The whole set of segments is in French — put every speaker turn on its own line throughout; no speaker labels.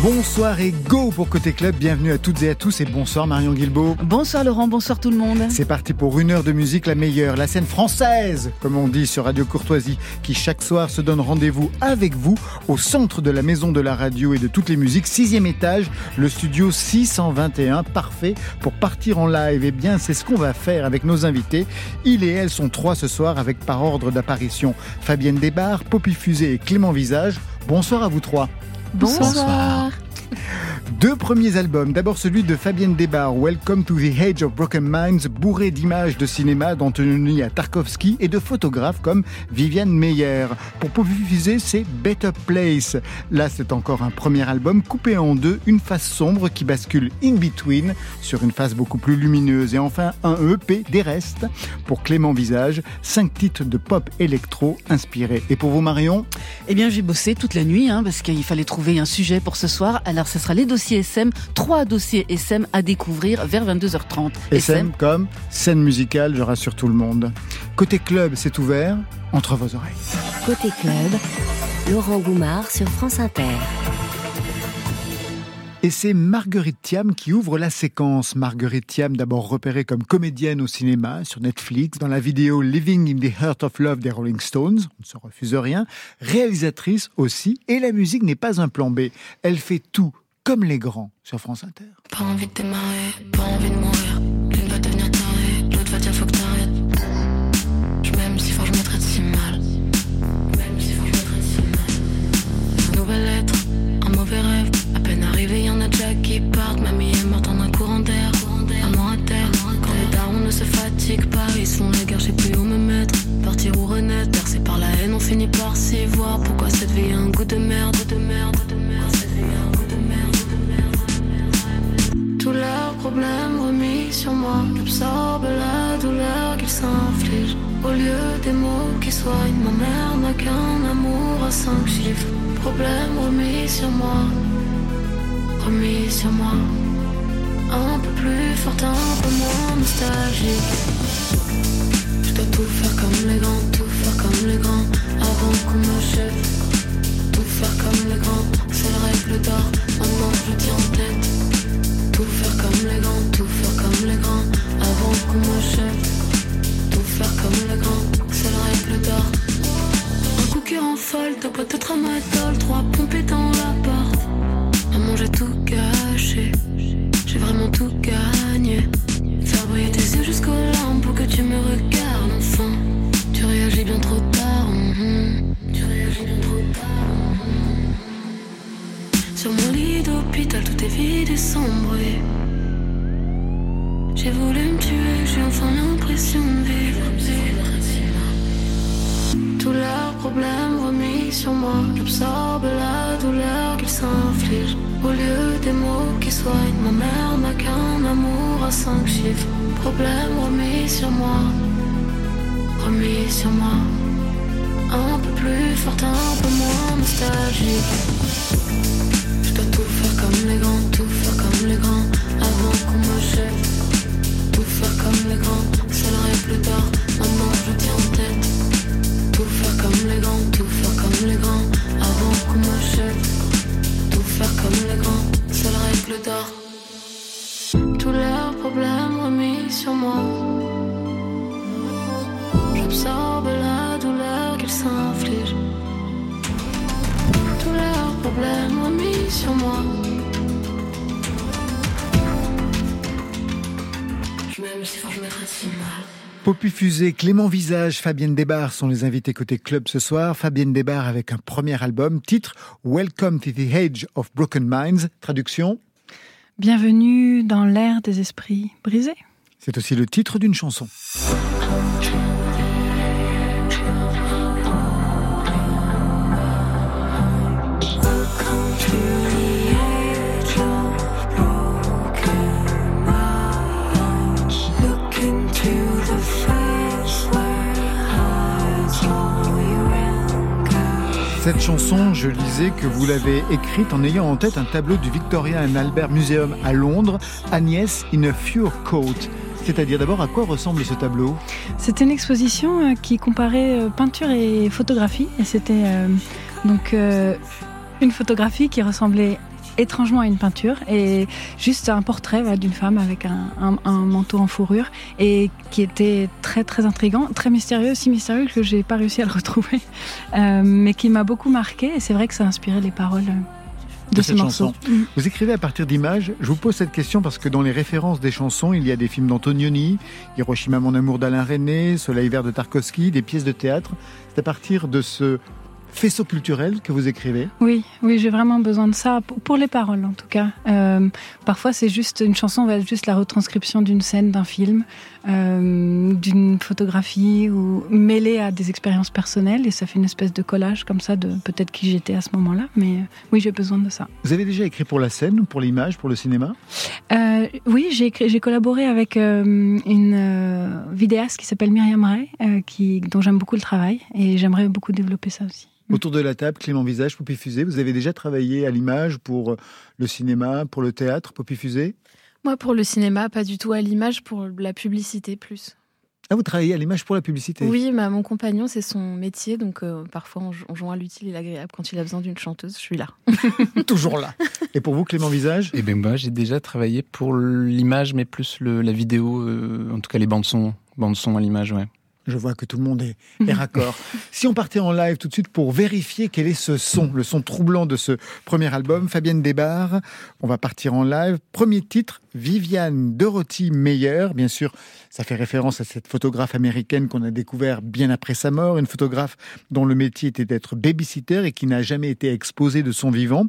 Bonsoir et go pour Côté Club. Bienvenue à toutes et à tous et bonsoir Marion Guilbeault.
Bonsoir Laurent, bonsoir tout le monde.
C'est parti pour une heure de musique la meilleure, la scène française, comme on dit sur Radio Courtoisie, qui chaque soir se donne rendez-vous avec vous au centre de la maison de la radio et de toutes les musiques, sixième étage, le studio 621, parfait pour partir en live. Et eh bien, c'est ce qu'on va faire avec nos invités. Il et elle sont trois ce soir avec par ordre d'apparition Fabienne Desbarres, Poppy Fusée et Clément Visage. Bonsoir à vous trois.
Bonsoir.
Deux premiers albums, d'abord celui de Fabienne Desbarres, Welcome to the Age of Broken Minds, bourré d'images de cinéma d'Antoni à Tarkovsky et de photographes comme Viviane Meyer. Pour populariser, c'est Better Place. Là, c'est encore un premier album coupé en deux, une face sombre qui bascule in between sur une face beaucoup plus lumineuse. Et enfin, un EP des restes pour Clément Visage, cinq titres de pop électro inspirés. Et pour vous, Marion?
Eh bien, j'ai bossé toute la nuit hein, parce qu'il fallait trouver un sujet pour ce soir. Alors, ce sera les dossiers SM, trois dossiers SM à découvrir vers 22h30.
SM, comme scène musicale, je rassure tout le monde. Côté club, c'est ouvert entre vos oreilles.
Côté club, Laurent Goumard sur France Inter.
Et c'est Marguerite Thiam qui ouvre la séquence. Marguerite Thiam, d'abord repérée comme comédienne au cinéma, sur Netflix, dans la vidéo Living in the Heart of Love des Rolling Stones, on ne se refuse rien, réalisatrice aussi, et la musique n'est pas un plan B. Elle fait tout comme les grands sur France Inter.
Pas envie de démarrer, pas envie de mourir. Bercé par la haine, on finit par s'y voir. Pourquoi cette vie a un goût de merde, de merde, de merde. Cette vie un goût de merde. Tous leurs problèmes remis sur moi. J'absorbe la douleur qu'ils s'infligent. Au lieu des mots qui soignent, ma mère n'a qu'un amour à cinq chiffres. Problème remis sur moi. Remis sur moi. Un peu plus fort, un peu moins nostalgique. Je dois tout faire comme les grands, tout faire comme les grands. Avant qu'on jette. Tout faire comme les grands, c'est la règle d'or. Maintenant je tiens en tête. Tout faire comme les grands, tout faire comme les grands, avant qu'on jette. Tout faire comme les grands, c'est la règle d'or. Un coup qui rend folle, deux boîtes de tramadol, trois pompées dans l'appart. Maman, j'ai tout gâché, j'ai vraiment tout gagné. Faire briller tes yeux jusqu'aux larmes pour que tu me regardes enfin. Tu réagis bien trop tard, mhm. tu réagis bien trop tard. mhm. Sur mon lit d'hôpital, tout est vide et sombre. J'ai voulu me tuer, j'ai enfin l'impression de vivre. Tous leurs problèmes remis sur moi. J'absorbe la douleur qu'ils s'infligent. Au lieu des mots qui soignent, ma mère n'a qu'un amour à cinq chiffres. Problème remis sur moi. Remis sur moi. Un peu plus fort, un peu moins nostalgique. Je dois tout faire comme les grands, tout faire comme les grands, avant qu'on me jette. Tout faire comme les grands, c'est la règle d'or, maintenant je tiens en tête. Tout faire comme les grands, tout faire comme les grands, avant qu'on me jette. Tout faire comme les grands, la règle d'or. Tous leurs problèmes remis sur moi. J'absorbe la douleur qu'ils s'infligent. Tous leurs problèmes remis sur moi. Je m'aime si fort, je me traite si mal.
Poppy Fusée, Clément Visage, Fabienne Desbarres sont les invités côté club ce soir. Fabienne Desbarres avec un premier album, titre Welcome to the Age of Broken Minds. Traduction
Bienvenue dans l'ère des esprits brisés.
C'est aussi le titre d'une chanson. Cette chanson, je lisais que vous l'avez écrite en ayant en tête un tableau du Victoria and Albert Museum à Londres, Agnès in a Fur Coat. C'est-à-dire d'abord à quoi ressemble ce tableau?
C'était une exposition euh, qui comparait euh, peinture et photographie. Et c'était euh, donc une photographie qui ressemblait étrangement à une peinture et juste un portrait d'une femme avec un, manteau en fourrure et qui était très très intrigant, très mystérieux, si mystérieux que j'ai pas réussi à le retrouver, euh, mais qui m'a beaucoup marqué et c'est vrai que ça a inspiré les paroles de, ce morceau.
Mm. Vous écrivez à partir d'images. Je vous pose cette question parce que dans les références des chansons, il y a des films d'Antonioni, Hiroshima mon amour d'Alain René, Soleil vert de Tarkovsky, des pièces de théâtre. C'est à partir de ce faisceau culturel que vous écrivez
Oui, oui, j'ai vraiment besoin de ça pour les paroles en tout cas. Euh, parfois, c'est juste une chanson va être juste la retranscription d'une scène, d'un film, euh, d'une photographie ou mêlée à des expériences personnelles et ça fait une espèce de collage comme ça de peut-être qui j'étais à ce moment-là. Mais euh, oui, j'ai besoin de ça.
Vous avez déjà écrit pour la scène, pour l'image, pour le cinéma?
Oui, j'ai j'ai collaboré avec une vidéaste qui s'appelle Myriam Ray, qui dont j'aime beaucoup le travail et j'aimerais beaucoup développer ça aussi.
Autour de la table, Clément Visage, Poppy Fusée, vous avez déjà travaillé à l'image pour euh, le cinéma, pour le théâtre, Poppy Fusée?
Moi, pour le cinéma, pas du tout. À l'image, pour la publicité, plus.
Ah, vous travaillez à l'image pour la publicité?
Oui, mais mon compagnon, c'est son métier, donc euh, parfois on, joint l'utile et l'agréable. Quand il a besoin d'une chanteuse, je suis là.
Toujours là. Et pour vous, Clément Visage?
Eh bien, moi, j'ai déjà travaillé pour l'image, mais plus la vidéo, euh, en tout cas les bandes son, bandes son à l'image, ouais.
Je vois que tout le monde est, est raccord. si on partait en live tout de suite pour vérifier quel est ce son, le son troublant de ce premier album, Fabienne Desbarres, on va partir en live. Premier titre, Viviane Dorothy Meyer. Bien sûr, ça fait référence à cette photographe américaine qu'on a découvert bien après sa mort, une photographe dont le métier était d'être babysitter et qui n'a jamais été exposée de son vivant.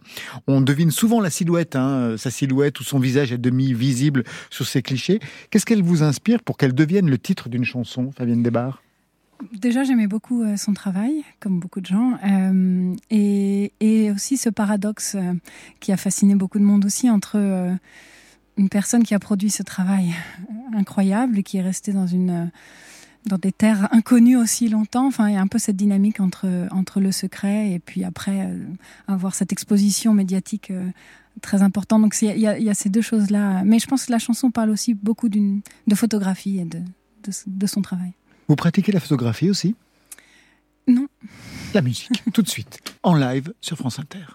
On devine souvent la silhouette, hein, sa silhouette ou son visage à demi visible sur ces clichés. Qu'est-ce qu'elle vous inspire pour qu'elle devienne le titre d'une chanson, Fabienne Desbarres
Déjà, j'aimais beaucoup euh, son travail, comme beaucoup de gens, euh, et, aussi ce paradoxe euh, qui a fasciné beaucoup de monde aussi entre une personne qui a produit ce travail incroyable qui est restée dans une dans des terres inconnues aussi longtemps. Enfin, il y a un peu cette dynamique entre entre le secret et puis après avoir cette exposition médiatique très importante. Donc il y, a, il y a ces deux choses là. Mais je pense que la chanson parle aussi beaucoup d'une de photographie et de, de son travail.
Vous pratiquez la photographie aussi?
Non.
La musique, tout de suite, en live sur France Inter.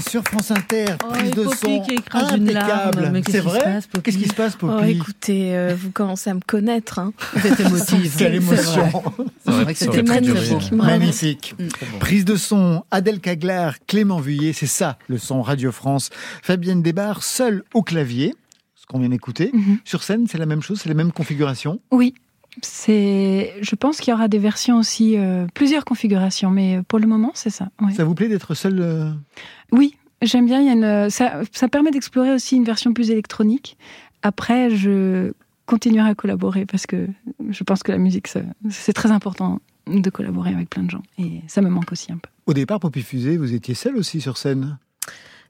Sur
France Inter,
Oh,
prise de son
qui
impeccable. C'est vrai Qu'est-ce qui se passe, Poppy
Oh, écoutez, euh, vous commencez à me connaître. Hein.
Vous émotive.
Quelle émotion
c'était magnifique.
Magnifique. Prise de son, Adèle Caglar, Clément Vuillet, c'est ça le son Radio France. Fabienne Desbarres, seule au clavier, ce qu'on vient d'écouter.
Mhm.
Sur scène, c'est la même chose, c'est la même configuration.
Oui, c'est. Je pense qu'il y aura des versions aussi, euh, plusieurs configurations, mais pour le moment, c'est ça. ouais.
Ça vous plaît d'être seule euh,
Oui, j'aime bien. Il y a une, ça, ça permet d'explorer aussi une version plus électronique. Après, je continuerai à collaborer parce que je pense que la musique, c'est très important de collaborer avec plein de gens. Et ça me manque aussi un peu.
Au départ, Poppy Fusée, vous étiez seule aussi sur scène?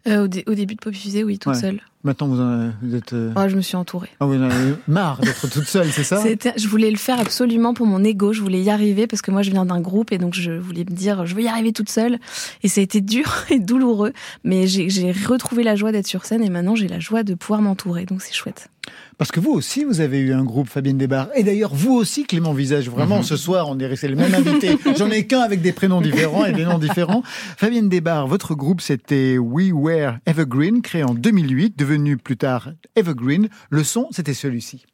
Euh, au, dé- au début de Pop Fusée, oui, toute
Ouais.
seule.
Maintenant, vous, en- vous êtes. euh,
Oh, je me suis entourée.
Ah, vous en avez marre d'être toute seule, c'est ça?
Je voulais le faire absolument pour mon ego. Je voulais y arriver parce que moi, je viens d'un groupe et donc je voulais me dire, je veux y arriver toute seule. Et ça a été dur et douloureux, mais j'ai retrouvé la joie d'être sur scène et maintenant j'ai la joie de pouvoir m'entourer. Donc c'est chouette.
Parce que vous aussi, vous avez eu un groupe, Fabienne Desbarres. Et d'ailleurs, vous aussi, Clément Visage. Vraiment, ce soir, on est resté le même invité. J'en ai qu'un avec des prénoms différents et des noms différents. Fabienne Desbarres, votre groupe, c'était We Were Evergreen, créé en 2008, devenu plus tard Evergreen. Le son, c'était celui-ci.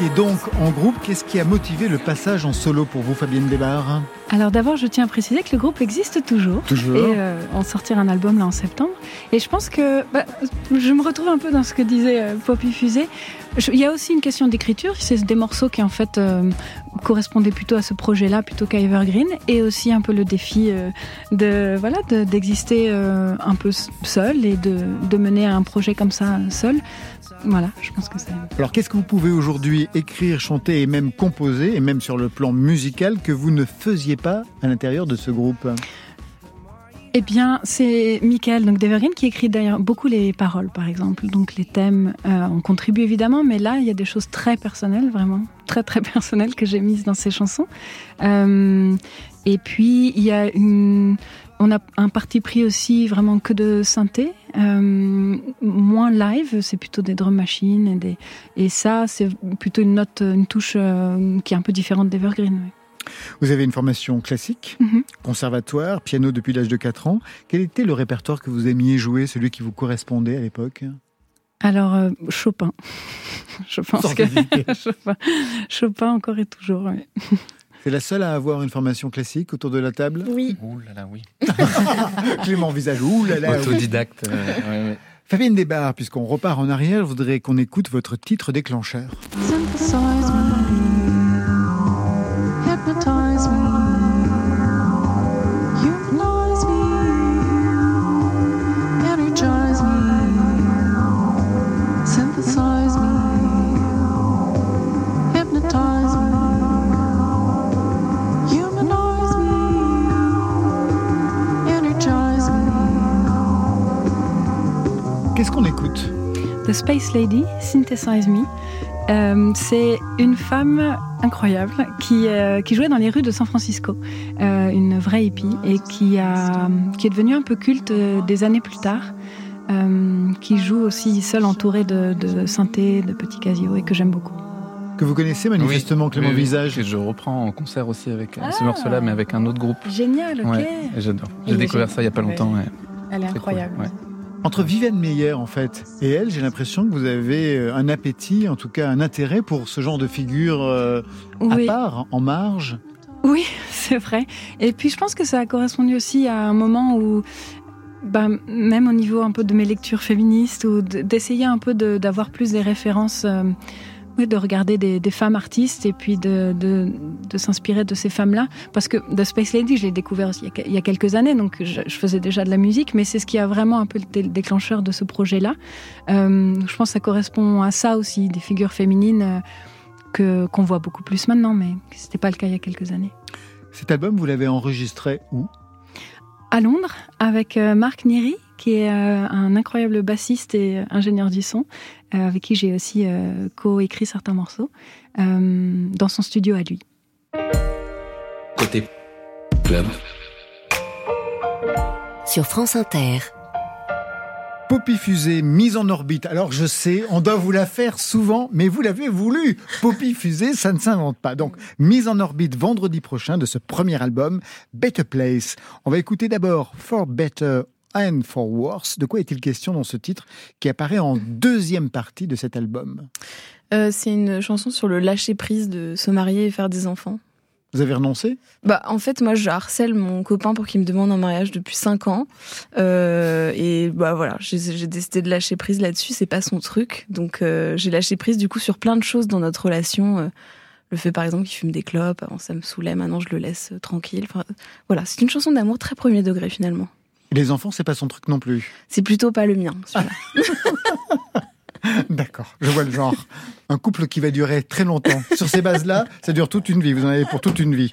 Étiez donc en groupe. Qu'est-ce qui a motivé le passage en solo pour vous, Fabienne Desbarres
Alors d'abord, je tiens à préciser que le groupe existe toujours.
Toujours.
Et euh, on sortira un album là en septembre. Et je pense que bah, je me retrouve un peu dans ce que disait euh, Poppy Fusée. Il y a aussi une question d'écriture. C'est des morceaux qui en fait euh, correspondaient plutôt à ce projet-là plutôt qu'à Evergreen. Et aussi un peu le défi euh, de voilà de- d'exister un peu seul et de, de mener un projet comme ça seul. Voilà, je pense que c'est.
Alors, qu'est-ce que vous pouvez aujourd'hui écrire, chanter et même composer, et même sur le plan musical, que vous ne faisiez pas à l'intérieur de ce groupe?
Eh bien, c'est Michael, donc qui écrit d'ailleurs beaucoup les paroles, par exemple. Donc les thèmes, euh, on contribue évidemment, mais là, il y a des choses très personnelles, vraiment, très très personnelles que j'ai mises dans ces chansons. Euh, et puis, il y a une... On a un parti pris aussi vraiment que de synthé, euh, moins live, c'est plutôt des drum machines et des et ça c'est plutôt une note, une touche euh, qui est un peu différente d'Evergreen. ouais.
Vous avez une formation classique,
Mhm.
conservatoire, piano depuis l'âge de 4 ans. Quel était le répertoire que vous aimiez jouer, celui qui vous correspondait à l'époque?
Alors euh, Chopin, je pense
Sans
que. Chopin, Chopin encore et toujours. ouais.
C'est la seule à avoir une formation classique autour de la table
Oui.
Ouh là là, oui.
Clément Visage, ouh là là. oui.
Autodidacte. euh, ouais, ouais.
Fabienne Desbarres, puisqu'on repart en arrière, je voudrais qu'on écoute votre titre déclencheur.
The Space Lady, Synthesize Me. Euh, c'est une femme incroyable qui, euh, qui jouait dans les rues de San Francisco, euh, une vraie hippie, et qui, a, qui est devenue un peu culte des années plus tard, euh, qui joue aussi seule entourée de, de synthé, de petits casios, et que j'aime beaucoup.
Que vous connaissez manifestement,
Oui,
Clément
oui, oui,
Visage
que je reprends en concert aussi avec ce
Ah.
morceau-là, mais avec un autre groupe.
Génial, ok.
Ouais, et j'adore. J'ai découvert ça il y a pas longtemps. ouais.
Elle est
cool,
incroyable.
ouais.
Entre Viviane Meyer, en fait, et elle, j'ai l'impression que vous avez euh, un appétit, en tout cas un intérêt pour ce genre de figure euh, à part, en marge.
Oui, c'est vrai. Et puis je pense que ça a correspondu aussi à un moment où, bah, même au niveau un peu de mes lectures féministes, ou d'essayer un peu d'avoir plus des références euh, oui, de regarder des, femmes artistes et puis de, de, s'inspirer de ces femmes-là. Parce que The Space Lady, je l'ai découvert il y, a, quelques années, donc je, faisais déjà de la musique, mais c'est ce qui a vraiment un peu le déclencheur de ce projet-là. Euh, je pense que ça correspond à ça aussi, des figures féminines euh, que qu'on voit beaucoup plus maintenant, mais c'était pas le cas il y a quelques années.
Cet album, vous l'avez enregistré où?
À Londres, avec euh, Marc Neri, qui est euh, un incroyable bassiste et ingénieur du son, euh, avec qui j'ai aussi euh, co-écrit certains morceaux, euh, dans son studio à lui.
Côté club.
Sur France Inter.
Poppy Fusée, mise en orbite. Alors je sais, on doit vous la faire souvent, mais vous l'avez voulu. Poppy Fusée, ça ne s'invente pas. Donc, mise en orbite vendredi prochain de ce premier album, Better Place. On va écouter d'abord For Better and for Worse. De quoi est-il question dans ce titre qui apparaît en deuxième partie de cet album?
Euh, C'est une chanson sur le lâcher prise de se marier et faire des enfants.
Vous avez renoncé?
Bah en fait moi je harcèle mon copain pour qu'il me demande un mariage depuis 5 ans. Euh, et bah voilà j'ai décidé de lâcher prise là-dessus c'est pas son truc. Donc euh, j'ai lâché prise du coup sur plein de choses dans notre relation. Euh, le fait par exemple qu'il fume des clopes avant ça me saoulait maintenant je le laisse tranquille. Enfin voilà c'est une chanson d'amour très premier degré finalement.
Les enfants c'est pas son truc non plus?
C'est plutôt pas le mien celui-là
D'accord, je vois le genre. Un couple qui va durer très longtemps. Sur ces bases-là, ça dure toute une vie. Vous en avez pour toute une vie.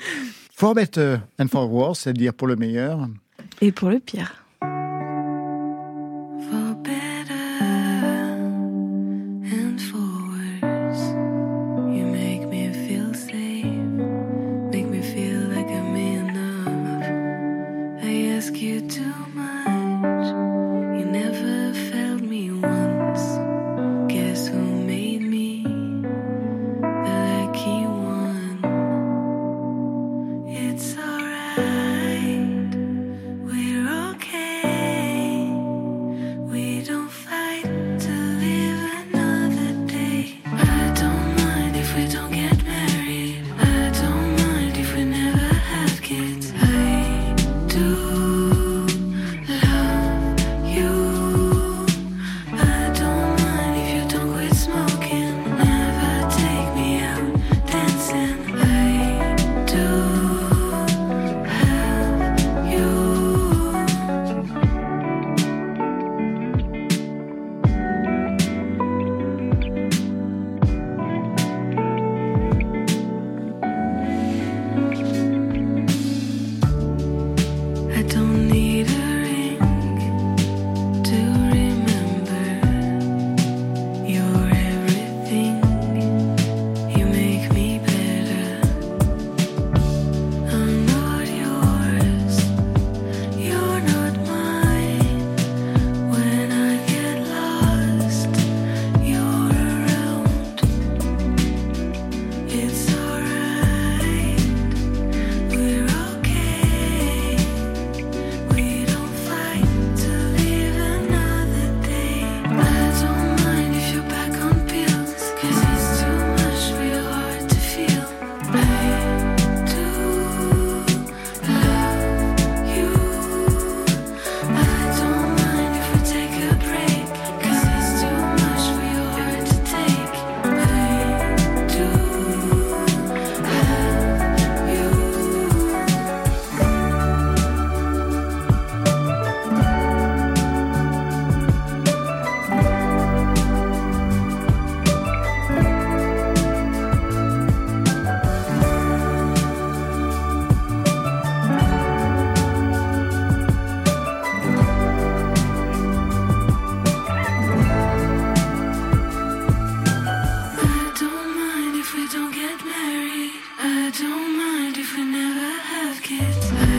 For better and for worse, c'est-à-dire pour le meilleur.
Et pour le pire.
don't get married. I don't mind if we never have kids.
I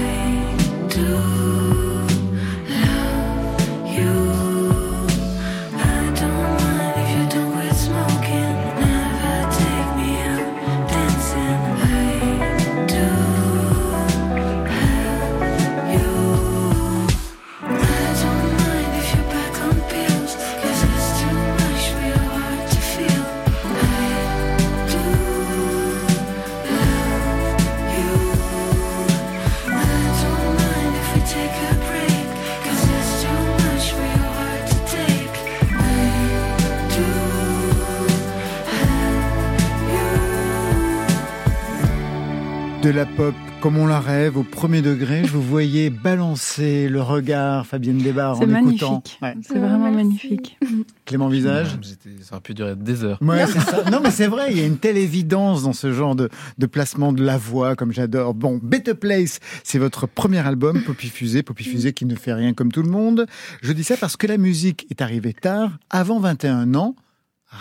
la pop comme on la rêve au premier degré, je vous voyais balancer le regard, Fabienne Desbarres, en
C'est
écoutant.
magnifique.
Ouais.
C'est vraiment magnifique.
Clément Visage
Ça aurait pu durer des heures.
Ouais, c'est ça. Non, mais c'est vrai, il y a une telle évidence dans ce genre de, de placement de la voix, comme j'adore. Bon, Better Place, c'est votre premier album, Poppy Fusée, Poppy Fusée qui ne fait rien comme tout le monde. Je dis ça parce que la musique est arrivée tard, avant 21 ans,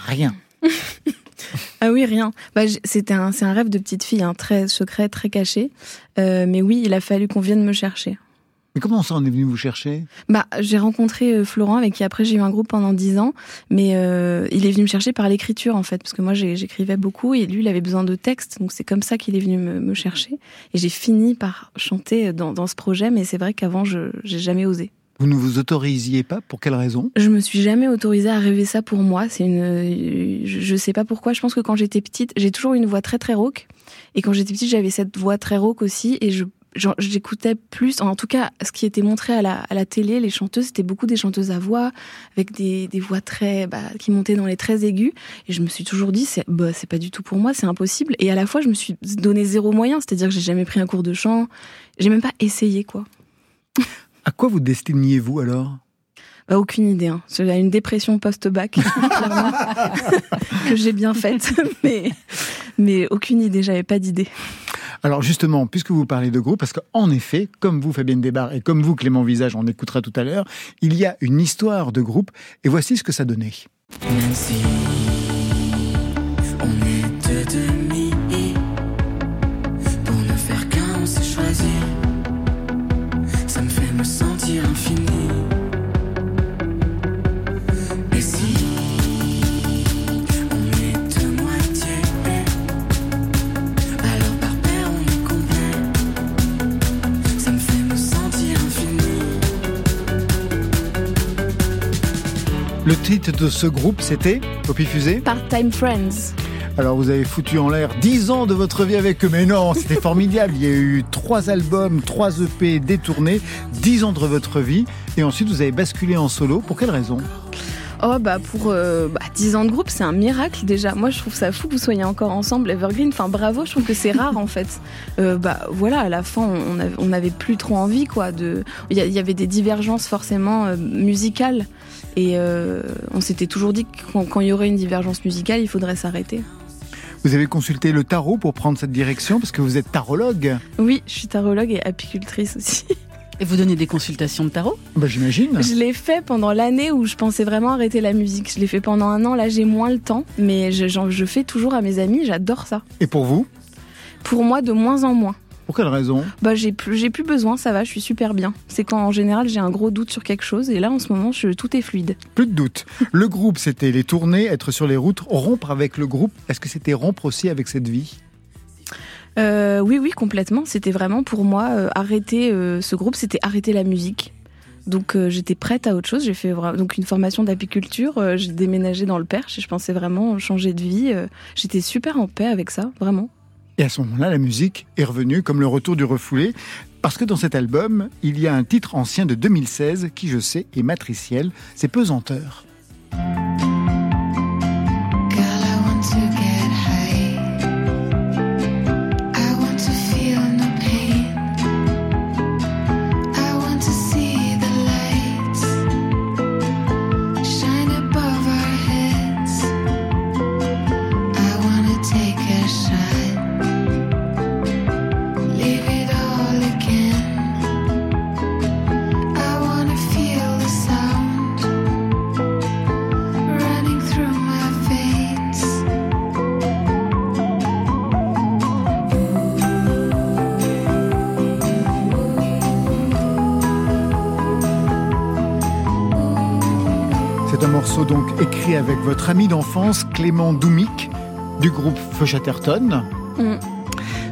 rien.
Ah oui, rien. Bah, c'était un, c'est un rêve de petite fille, hein, très secret, très caché. Euh, mais oui, il a fallu qu'on vienne me chercher.
Mais comment ça, on est venu vous chercher?
Bah, j'ai rencontré euh, Florent avec qui après j'ai eu un groupe pendant dix ans, mais euh, il est venu me chercher par l'écriture en fait, parce que moi j'écrivais beaucoup et lui il avait besoin de textes, donc c'est comme ça qu'il est venu me, me chercher. Et j'ai fini par chanter dans, dans ce projet, mais c'est vrai qu'avant je j'ai jamais osé.
Vous ne vous autorisiez pas Pour quelle raison?
Je me suis jamais autorisée à rêver ça pour moi. C'est une, je, sais pas pourquoi. Je pense que quand j'étais petite, j'ai toujours une voix très très rauque, et quand j'étais petite j'avais cette voix très rauque aussi, et je j'écoutais plus, en tout cas, ce qui était montré à la, à la télé, les chanteuses, c'était beaucoup des chanteuses à voix, avec des, des voix très, bah, qui montaient dans les très aigus. Et je me suis toujours dit, c'est, bah, c'est pas du tout pour moi, c'est impossible. Et à la fois, je me suis donné zéro moyen, c'est-à-dire que j'ai jamais pris un cours de chant, j'ai même pas essayé, quoi.
À quoi vous destiniez-vous alors?
Bah, aucune idée. Hein. J'ai une dépression post-bac, que j'ai bien faite, mais, mais aucune idée, j'avais pas d'idée.
Alors justement, puisque vous parlez de groupe, parce qu'en effet, comme vous Fabienne Desbarres et comme vous Clément Visage, on écoutera tout à l'heure, il y a une histoire de groupe et voici ce que ça donnait.
Même
titre de ce groupe, c'était Poppy Fusée.
Part-time Friends.
Alors vous avez foutu en l'air 10 ans de votre vie avec eux, mais non, c'était formidable. Il y a eu trois albums, trois EP détournés, 10 ans de votre vie, et ensuite vous avez basculé en solo. Pour quelle raison?
Oh bah pour euh, bah, 10 ans de groupe, c'est un miracle déjà. Moi je trouve ça fou que vous soyez encore ensemble, Evergreen. Enfin bravo, je trouve que c'est rare en fait. Euh, bah voilà, à la fin on avait, on avait plus trop envie quoi. De, il y, a- il y avait des divergences forcément euh, musicales et euh, on s'était toujours dit que quand, quand il y aurait une divergence musicale, il faudrait s'arrêter.
Vous avez consulté le tarot pour prendre cette direction, parce que vous êtes tarologue.
Oui, je suis tarologue et apicultrice aussi.
Et vous donnez des consultations de tarot?
Bah, J'imagine.
Je l'ai fait pendant l'année où je pensais vraiment arrêter la musique. Je l'ai fait pendant un an. Là, j'ai moins le temps, mais je, je fais toujours à mes amis. J'adore ça.
Et pour vous?
Pour moi, de moins en moins.
Pour quelle raison?
Bah, j'ai plus, j'ai plus besoin. Ça va. Je suis super bien. C'est quand en général j'ai un gros doute sur quelque chose, et là, en ce moment, je, tout est fluide.
Plus de doute. Le groupe, c'était les tournées, être sur les routes, rompre avec le groupe. Est-ce que c'était rompre aussi avec cette vie?
Euh, oui, oui, complètement. C'était vraiment pour moi euh, arrêter euh, ce groupe. C'était arrêter la musique. Donc j'étais prête à autre chose. J'ai fait donc une formation d'apiculture. j'ai déménagé dans le Perche et je pensais vraiment changer de vie. J'étais super en paix avec ça, vraiment.
Et à ce moment-là, la musique est revenue comme le retour du refoulé, parce que dans cet album, il y a un titre ancien de 2016 qui, je sais, est matriciel, c'est Pesanteur. Votre ami d'enfance, Clément Doumic, du groupe Feu Chatterton.
Mm.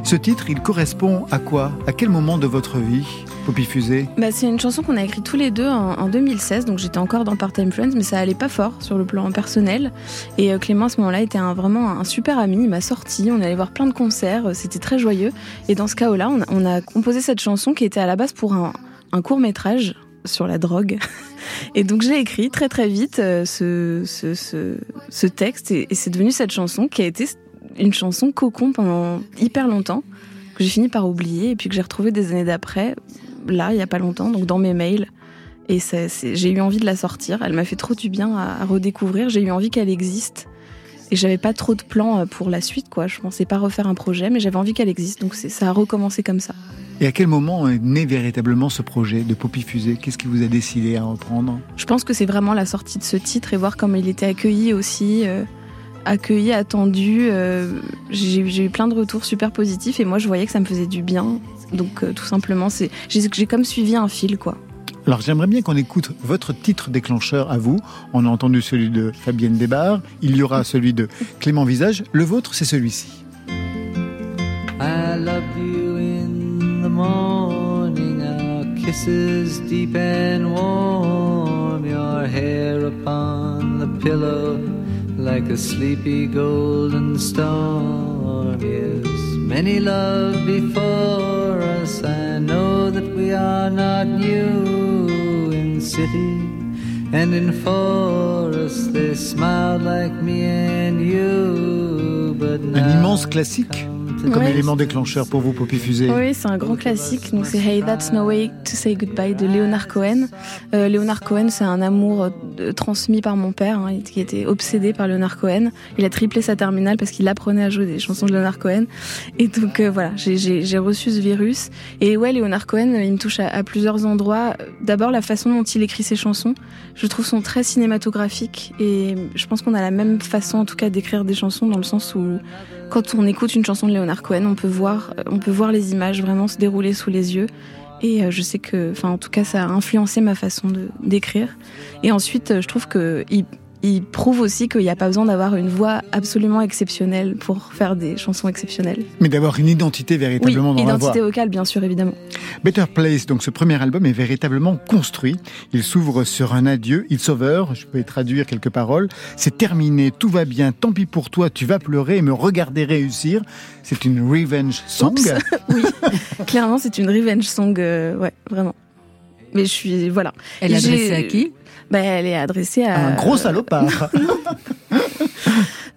Ce titre, il correspond à quoi? À quel moment de votre vie, Poppy Fusée?
Bah, c'est une chanson qu'on a écrite tous les deux en, en 2016, donc j'étais encore dans Part-Time Friends, mais ça allait pas fort sur le plan personnel. Et euh, Clément à ce moment-là était un, vraiment un super ami, il m'a sorti, on allait voir plein de concerts, euh, c'était très joyeux. Et dans ce cas-là, on, a- on a composé cette chanson qui était à la base pour un, un court métrage sur la drogue. Et donc j'ai écrit très très vite euh, ce, ce, texte et, c'est devenu cette chanson qui a été une chanson cocon pendant hyper longtemps. que j'ai fini par oublier et puis que j'ai retrouvé des années d'après, là, il y a pas longtemps, donc dans mes mails. Et j'ai eu envie de la sortir. Elle m'a fait trop du bien à redécouvrir. J'ai eu envie qu'elle existe. Et j'avais pas trop de plans euh, pour la suite, quoi. Je pensais pas refaire un projet, mais j'avais envie qu'elle existe. Donc ça a recommencé comme ça.
Et à quel moment est né véritablement ce projet de Poppy Fusée? Qu'est-ce qui vous a décidé à reprendre?
Je pense que c'est vraiment la sortie de ce titre et voir comment il était accueilli aussi. euh, accueilli, attendu. euh, j'ai eu plein de retours super positifs et moi je voyais que ça me faisait du bien. Donc euh, tout simplement, j'ai comme suivi un fil, quoi.
Alors j'aimerais bien qu'on écoute votre titre déclencheur à vous. On a entendu celui de Fabienne Desbarres, il y aura celui de Clément Visage. Le vôtre, c'est celui-ci.
I loved you in the morning, our kisses deep and warm, your hair upon the pillow like a sleepy golden storm. Yes, many love before us. I know that we are not new in city and in forest. They smiled like me and you, but now
Un immense classique comme
Ouais.
élément déclencheur pour vous, Poppy Fusée.
Oui, c'est un grand classique. Donc c'est Hey That's No Way to Say Goodbye de Leonard Cohen. Euh, Leonard Cohen, c'est un amour euh, transmis par mon père, hein, qui était obsédé par Leonard Cohen. Il a triplé sa terminale parce qu'il apprenait à jouer des chansons de Leonard Cohen. Et donc euh, voilà, j'ai- reçu ce virus. Et ouais, Leonard Cohen, euh, il me touche à, à plusieurs endroits. D'abord, la façon dont il écrit ses chansons, je trouve sont très cinématographiques. Et je pense qu'on a la même façon, en tout cas, d'écrire des chansons dans le sens où quand on écoute une chanson de Leonard Cohen, on peut voir, on peut voir les images vraiment se dérouler sous les yeux. Et euh, je sais que, enfin, en tout cas, ça a influencé ma façon d'écrire. Et ensuite, euh, je trouve que il prouve aussi qu'il n'y a pas besoin d'avoir une voix absolument exceptionnelle pour faire des chansons exceptionnelles.
Mais d'avoir une identité
Oui,
véritablement dans la voix.
identité vocale, bien sûr, évidemment.
Better Place, donc ce premier album est véritablement construit. Il s'ouvre sur un adieu, It's over, je peux y traduire quelques paroles. C'est terminé, tout va bien, tant pis pour toi, tu vas pleurer et me regarder réussir. C'est une revenge song.
Oups. oui, clairement, c'est une revenge song, euh, ouais, vraiment. Mais je suis, voilà.
Elle est adressée à qui?
Bah, Elle est adressée à...
Un gros salopard.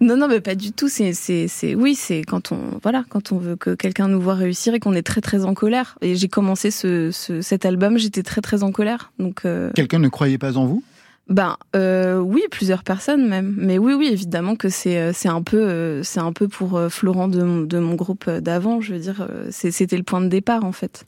Non, non, mais pas du tout. C'est, c'est, c'est, oui, c'est quand on, voilà, quand on veut que quelqu'un nous voit réussir et qu'on est très, très en colère. Et j'ai commencé ce, ce- cet album, j'étais très, très en colère. Donc, euh,
Quelqu'un ne croyait pas en vous?
Ben, euh, oui, plusieurs personnes même. Mais oui, oui, évidemment que c'est, euh, c'est un peu, euh, c'est un peu pour euh, Florent de mon, de mon groupe d'avant. Je veux dire, c'était le point de départ en fait.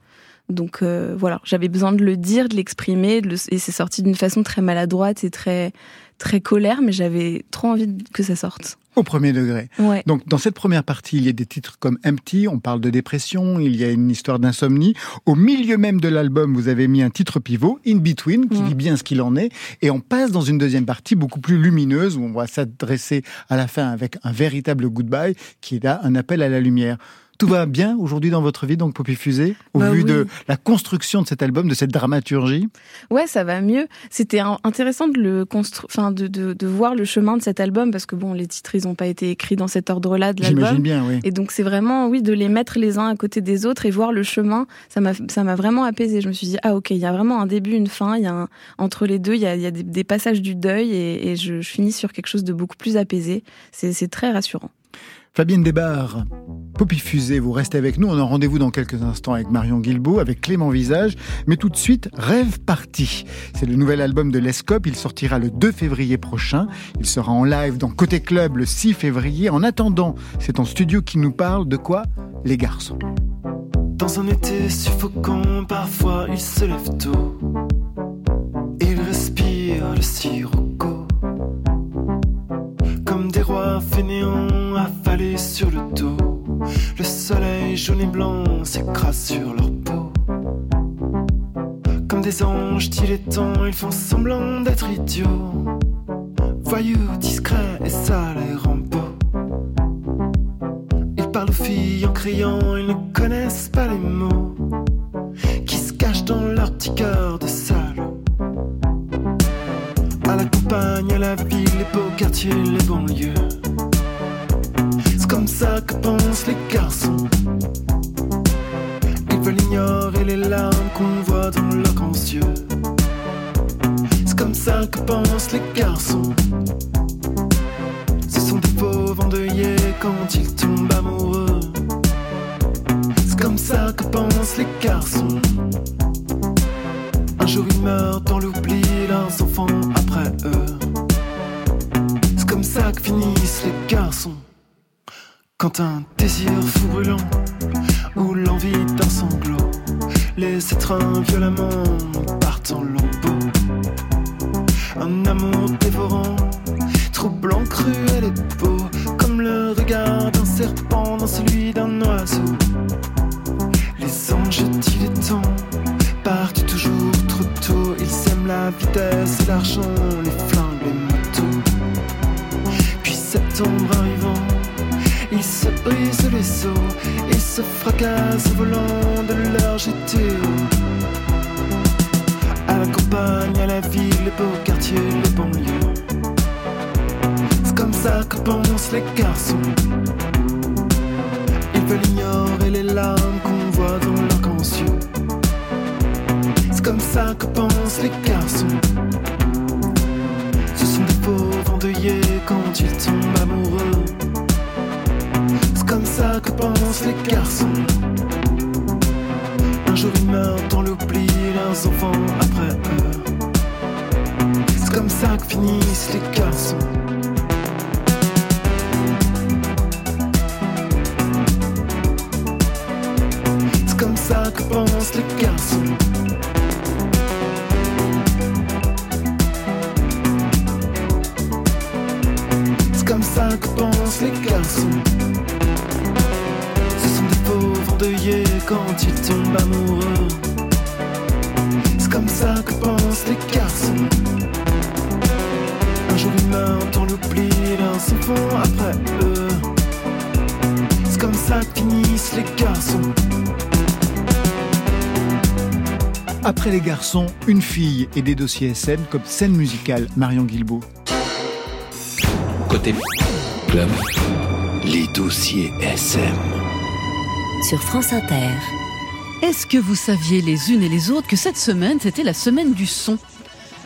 Donc euh, voilà, j'avais besoin de le dire, de l'exprimer, le- et c'est sorti d'une façon très maladroite et très, très colère, mais j'avais trop envie que ça sorte.
Au premier degré.
Ouais.
Donc, dans cette première partie, il y a des titres comme Empty, on parle de dépression, il y a une histoire d'insomnie. Au milieu même de l'album, vous avez mis un titre pivot, In Between, qui dit bien ce qu'il en est. Et on passe dans une deuxième partie beaucoup plus lumineuse, où on va s'adresser à la fin avec un véritable goodbye, qui est là un appel à la lumière. Tout va bien aujourd'hui dans votre vie, donc Poppy Fusée, au
Bah
vu
oui.
de la construction de cet album, de cette dramaturgie?
Ouais, ça va mieux. C'était intéressant de le construire, enfin de, de, de voir le chemin de cet album parce que bon, les titres ils ont pas été écrits dans cet ordre-là de
J'imagine
l'album.
bien, oui.
Et donc c'est vraiment oui de les mettre les uns à côté des autres et voir le chemin. Ça m'a ça m'a vraiment apaisé. Je me suis dit ah ok il y a vraiment un début une fin. Il y a un- entre les deux il y a, il y a des, des passages du deuil et, et je, je finis sur quelque chose de beaucoup plus apaisé. C'est c'est très rassurant.
Fabienne Desbarres, Poppy Fusée, vous restez avec nous. On a rendez-vous dans quelques instants avec Marion Guilbault, avec Clément Visage. Mais tout de suite, Rêve Parti. C'est le nouvel album de Lescope. Il sortira le 2 février prochain. Il sera en live dans Côté Club le 6 février. En attendant, c'est en studio qui nous parle de quoi Les garçons?
Dans un été suffocant, parfois il se lève tôt. Il respire le sirocco. Comme des rois fainéants affalés sur le dos. Le soleil jaune et blanc s'écrase sur leur peau. Comme des anges dilettants, ils font semblant d'être idiots. Voyous, discrets et sales et rampeaux. Ils parlent aux filles en criant, ils ne connaissent pas les mots qui se cachent dans leur petit cœur de salaud. À la campagne, à la ville, les beaux quartiers, les banlieues. C'est comme ça que pensent les garçons. Ils veulent ignorer les larmes qu'on voit dans leurs grands yeux. C'est comme ça que pensent les garçons. Ce sont des pauvres endeuillés quand ils tombent amoureux. C'est comme ça que pensent les garçons. Un jour ils meurent dans l'oubli, leurs enfants après eux. C'est comme ça que finissent les garçons. Quand un désir fou brûlant ou l'envie d'un sanglot les étreint violemment partent en lambeaux. Un amour dévorant, troublant, cruel et beau, comme le regard d'un serpent dans celui d'un oiseau. Les anges dilettants partent toujours trop tôt, ils aiment la vitesse et l'argent, les flingues, les motos. Puis septembre arrivant, ils se brisent les os et se fracassent volant de leur GTO. À la campagne, à la ville, les beaux quartiers, les banlieues. C'est comme ça que pensent les garçons. Ils veulent ignorer les larmes qu'on voit dans leurs grands yeux. C'est comme ça que pensent les garçons. Ce sont des pauvres endeuillés quand ils tombent amoureux. Les garçons. Un jour ils meurent dans l'oubli, leurs enfants après eux. C'est comme ça que finissent les garçons. Quand ils tombent amoureux. C'est comme ça que pensent les garçons. Un jour ils meurent dans l'oubli, leurs enfants après eux. C'est comme ça que finissent les garçons.
Après les garçons, une fille et des dossiers SM comme scène musicale, Marion Guilbault.
Côté club, les dossiers SM.
France Inter.
Est-ce que vous saviez les unes et les autres que cette semaine, c'était la semaine du son?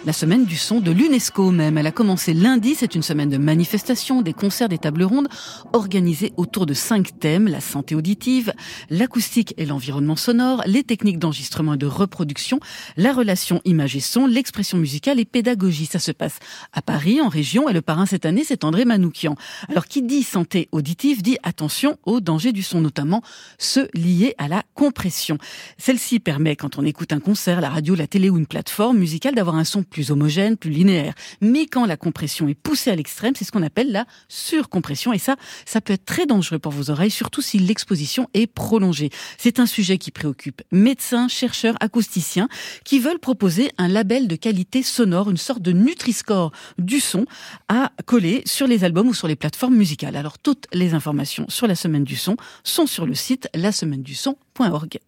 La semaine du son de l'UNESCO même. Elle a commencé lundi, c'est une semaine de manifestations, des concerts, des tables rondes organisées autour de cinq thèmes, la santé auditive, l'acoustique et l'environnement sonore, les techniques d'enregistrement et de reproduction, la relation image et son, l'expression musicale et pédagogie. Ça se passe à Paris, en région, et le parrain cette année, c'est André Manoukian. Alors qui dit santé auditive dit attention aux dangers du son, notamment ceux liés à la compression. Celle-ci permet, quand on écoute un concert, la radio, la télé ou une plateforme musicale, d'avoir un son plus homogène, plus linéaire. Mais quand la compression est poussée à l'extrême, c'est ce qu'on appelle la surcompression. Et ça, ça peut être très dangereux pour vos oreilles, surtout si l'exposition est prolongée. C'est un sujet qui préoccupe médecins, chercheurs, acousticiens, qui veulent proposer un label de qualité sonore, une sorte de Nutri-Score du son à coller sur les albums ou sur les plateformes musicales. Alors, toutes les informations sur la semaine du son sont sur le site lasemaine-du-son.org.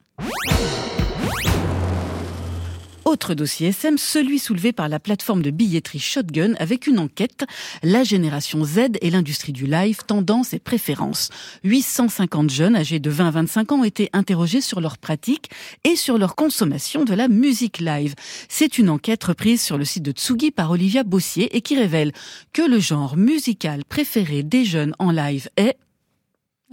Autre dossier SM, celui soulevé par la plateforme de billetterie Shotgun avec une enquête, la génération Z et l'industrie du live, tendances et préférences. 850 jeunes âgés de 20 à 25 ans ont été interrogés sur leurs pratiques et sur leur consommation de la musique live. C'est une enquête reprise sur le site de Tsugi par Olivia Bossier et qui révèle que le genre musical préféré des jeunes en live est...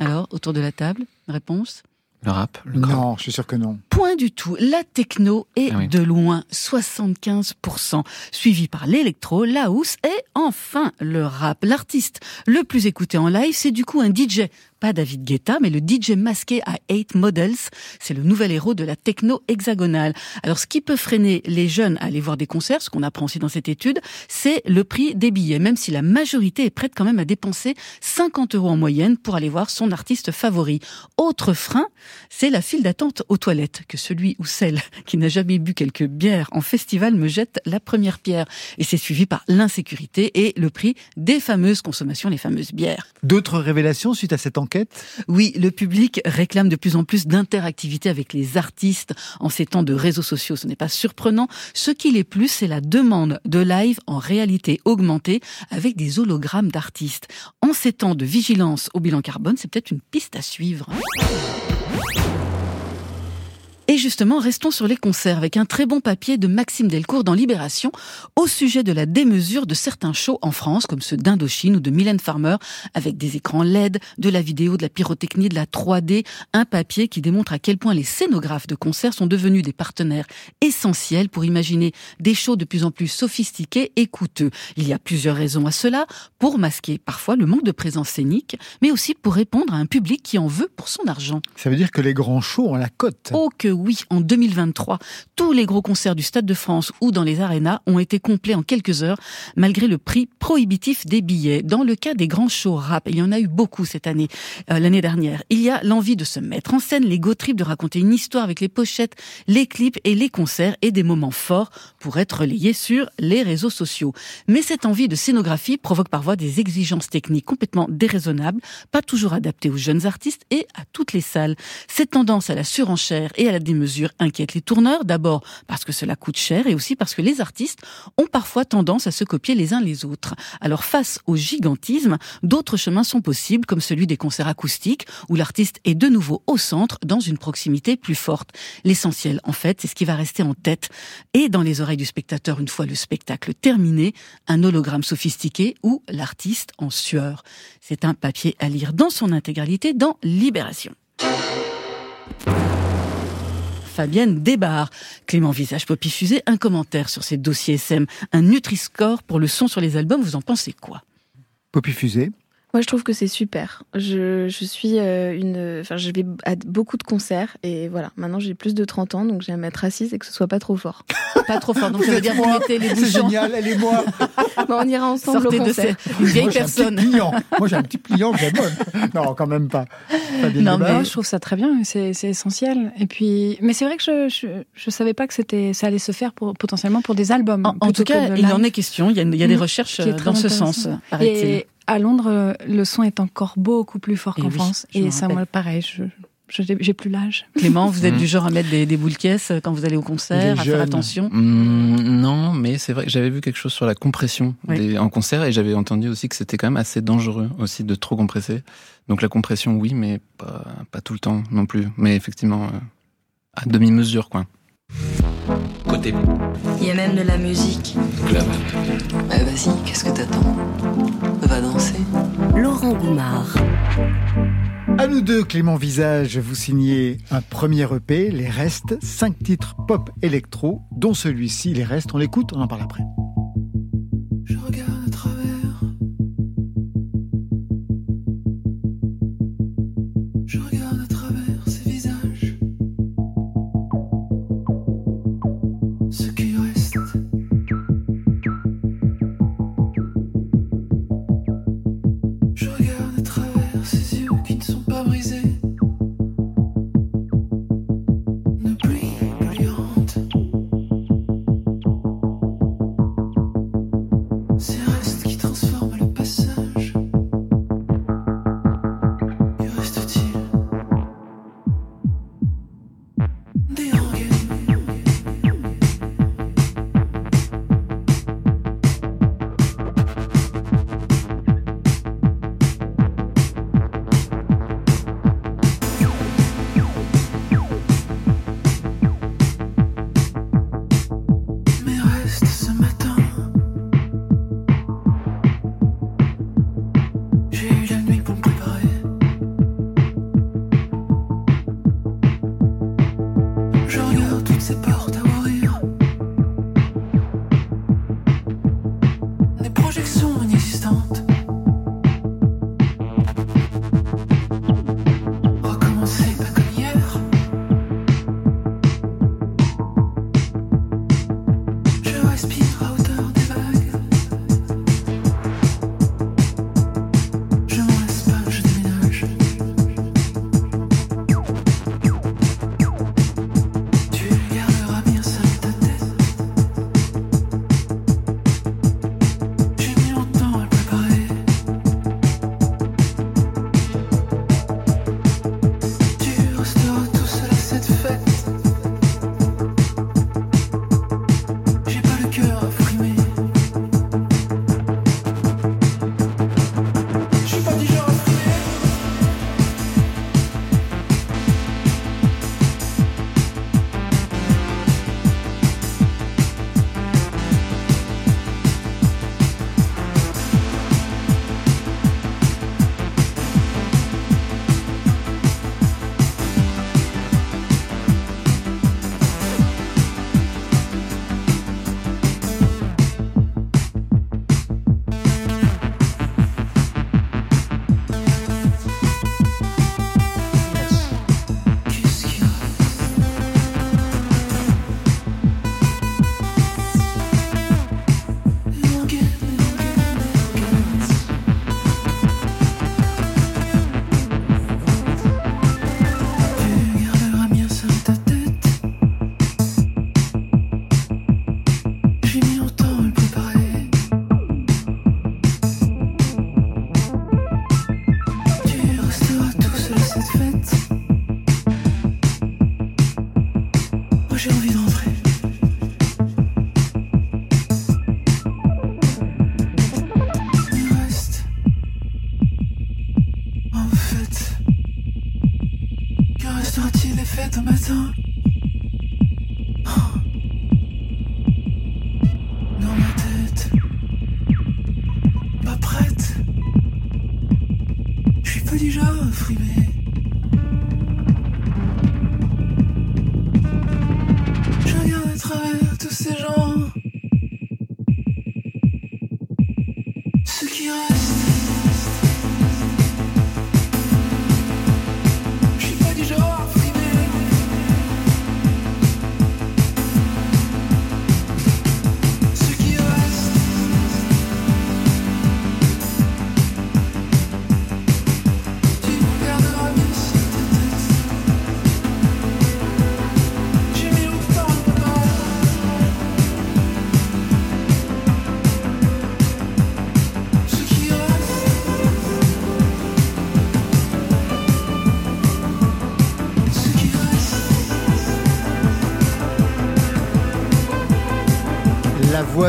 Alors, autour de la table, réponse?
Le rap le
Non, je suis sûr que non.
Point du tout. La techno est
Ah oui.
de loin 75%, suivi par l'électro, la house et enfin le rap. L'artiste le plus écouté en live, c'est du coup un DJ. Pas David Guetta, mais le DJ masqué à 8 Models. C'est le nouvel héros de la techno hexagonale. Alors, ce qui peut freiner les jeunes à aller voir des concerts, ce qu'on apprend aussi dans cette étude, c'est le prix des billets, même si la majorité est prête quand même à dépenser 50 euros en moyenne pour aller voir son artiste favori. Autre frein, c'est la file d'attente aux toilettes, que celui ou celle qui n'a jamais bu quelques bières en festival me jette la première pierre. Et c'est suivi par l'insécurité et le prix des fameuses consommations, les fameuses bières.
D'autres révélations suite à cette enquête
Oui, le public réclame de plus en plus d'interactivité avec les artistes en ces temps de réseaux sociaux. Ce n'est pas surprenant. Ce qu'il est plus, c'est la demande de live en réalité augmentée avec des hologrammes d'artistes. En ces temps de vigilance au bilan carbone, c'est peut-être une piste à suivre. Et justement, restons sur les concerts avec un très bon papier de Maxime Delcourt dans Libération au sujet de la démesure de certains shows en France, comme ceux d'Indochine ou de Mylène Farmer, avec des écrans LED, de la vidéo, de la pyrotechnie, de la 3D, un papier qui démontre à quel point les scénographes de concerts sont devenus des partenaires essentiels pour imaginer des shows de plus en plus sophistiqués et coûteux. Il y a plusieurs raisons à cela, pour masquer parfois le manque de présence scénique, mais aussi pour répondre à un public qui en veut pour son argent.
Ça veut dire que les grands shows ont la cote.
Oh que oui, en 2023, tous les gros concerts du Stade de France ou dans les arénas ont été complets en quelques heures, malgré le prix prohibitif des billets. Dans le cas des grands shows rap, il y en a eu beaucoup cette année, euh, l'année dernière, il y a l'envie de se mettre en scène, les go de raconter une histoire avec les pochettes, les clips et les concerts et des moments forts pour être relayés sur les réseaux sociaux. Mais cette envie de scénographie provoque parfois des exigences techniques complètement déraisonnables, pas toujours adaptées aux jeunes artistes et à toutes les salles. Cette tendance à la surenchère et à la démesure inquiète les tourneurs, d'abord parce que cela coûte cher et aussi parce que les artistes ont parfois tendance à se copier les uns les autres. Alors face au gigantisme, d'autres chemins sont possibles, comme celui des concerts acoustiques, où l'artiste est de nouveau au centre, dans une proximité plus forte. L'essentiel, en fait, c'est ce qui va rester en tête et dans les oreilles du spectateur une fois le spectacle terminé, un hologramme sophistiqué ou l'artiste en sueur. C'est un papier à lire dans son intégralité dans Libération. Fabienne Desbarres. Clément Visage Poppy Fusée, un commentaire sur ces dossiers SM, un Nutri-Score pour le son sur les albums, vous en pensez quoi?
Poppy Fusée
Moi, je trouve que c'est super. Je, je suis euh, une. Enfin, je vais à beaucoup de concerts et voilà. Maintenant, j'ai plus de 30 ans, donc j'aime être assise et que ce soit pas trop fort.
Pas trop fort, donc ça veut dire que vous
moi.
mettez les
C'est génial, elle et moi.
Bon, on ira ensemble
Sortez
au
de
concert.
cette une vieille
Moi, un
personne.
pliant. Moi, j'ai un petit pliant que j'abonne. Non, quand même pas. Fabienne
Non.
Moi, je trouve ça très bien, c'est c'est essentiel. Et puis, mais c'est vrai que je, je je savais pas que c'était ça allait se faire pour potentiellement pour des albums.
En, tout cas,
que de
il en est question. Il y a, il y a des
Mm.
recherches euh, dans ce sens.
Et à Londres, le son est encore beaucoup plus fort qu'en
oui,
France. Et ça,
rappelle.
moi, pareil, je je- j'ai plus l'âge.
Clément, vous êtes
Mm.
du genre à mettre des, des boules caisses quand vous allez au concert, à faire attention.
Hmm, non, mais c'est vrai que j'avais vu quelque chose sur la compression
Oui.
des- en concert et j'avais entendu aussi que c'était quand même assez dangereux aussi de trop compresser. Donc la compression, oui, mais pas, pas tout le temps non plus. Mais effectivement, euh, à demi-mesure, quoi.
Il y a même de la musique.
club.
Ah, Vas-y, qu'est-ce que t'attends? Va danser.
Laurent Goumard.
À nous deux, Clément Visage, vous signez un premier EP, Les Restes, cinq titres pop électro, dont celui-ci, Les Restes, on l'écoute, on en parle après.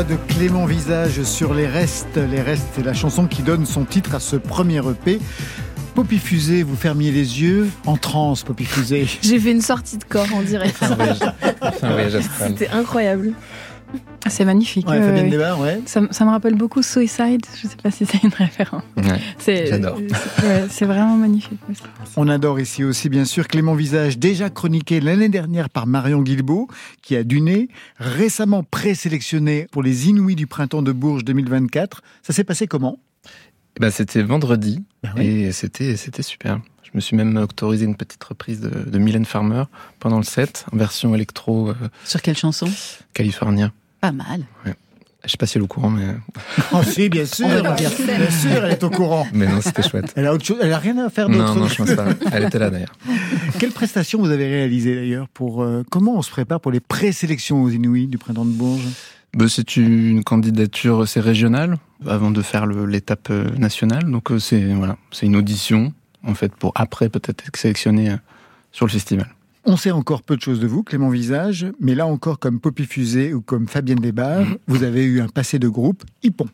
De Clément Visage sur Les Restes. Les Restes, c'est la chanson qui donne son titre à ce premier EP. Poppy Fusée, vous fermiez les yeux. En transe, Poppy Fusée.
J'ai fait une sortie de corps en direct. C'était incroyable.
C'est magnifique.
Ouais,
ouais,
Fabienne
ouais.
Desbarres, ouais.
Ça, me rappelle beaucoup Suicide. Je sais pas si c'est une référence.
Ouais,
C'est,
J'adore.
c'est- ouais, vraiment magnifique.
On adore ici aussi, bien sûr, Clément Visage, déjà chroniqué l'année dernière par Marion Guilbeault, qui a Duné, récemment présélectionné pour les Inouïs du printemps de Bourges 2024. Ça s'est passé comment?
Eh ben, c'était vendredi
Ben oui.
et c'était c'était super. Je me suis même autorisé une petite reprise de, de Mylène Farmer pendant le set en version électro euh,
Sur quelle chanson?
Californien.
Pas mal.
Je sais pas si elle est au courant, mais
Oh si, bien sûr, bien sûr, elle est au courant.
mais non, c'était chouette.
Elle a autre chose, elle a rien à faire d'autre.
Non, non, je pense pas. Elle était là d'ailleurs.
Quelle prestation vous avez réalisée d'ailleurs pour euh, comment on se prépare pour les présélections aux Inouïs du printemps de Bourges?
Bah, c'est une candidature, c'est régional avant de faire l'étape euh, nationale. Donc c'est voilà, c'est une audition en fait pour après peut-être être sélectionné sur le festival.
On sait encore peu de choses de vous, Clément Visage, mais là encore, comme Poppy Fusée ou comme Fabienne Desbarres,
Mhm.
vous avez eu un passé de groupe, Hippon.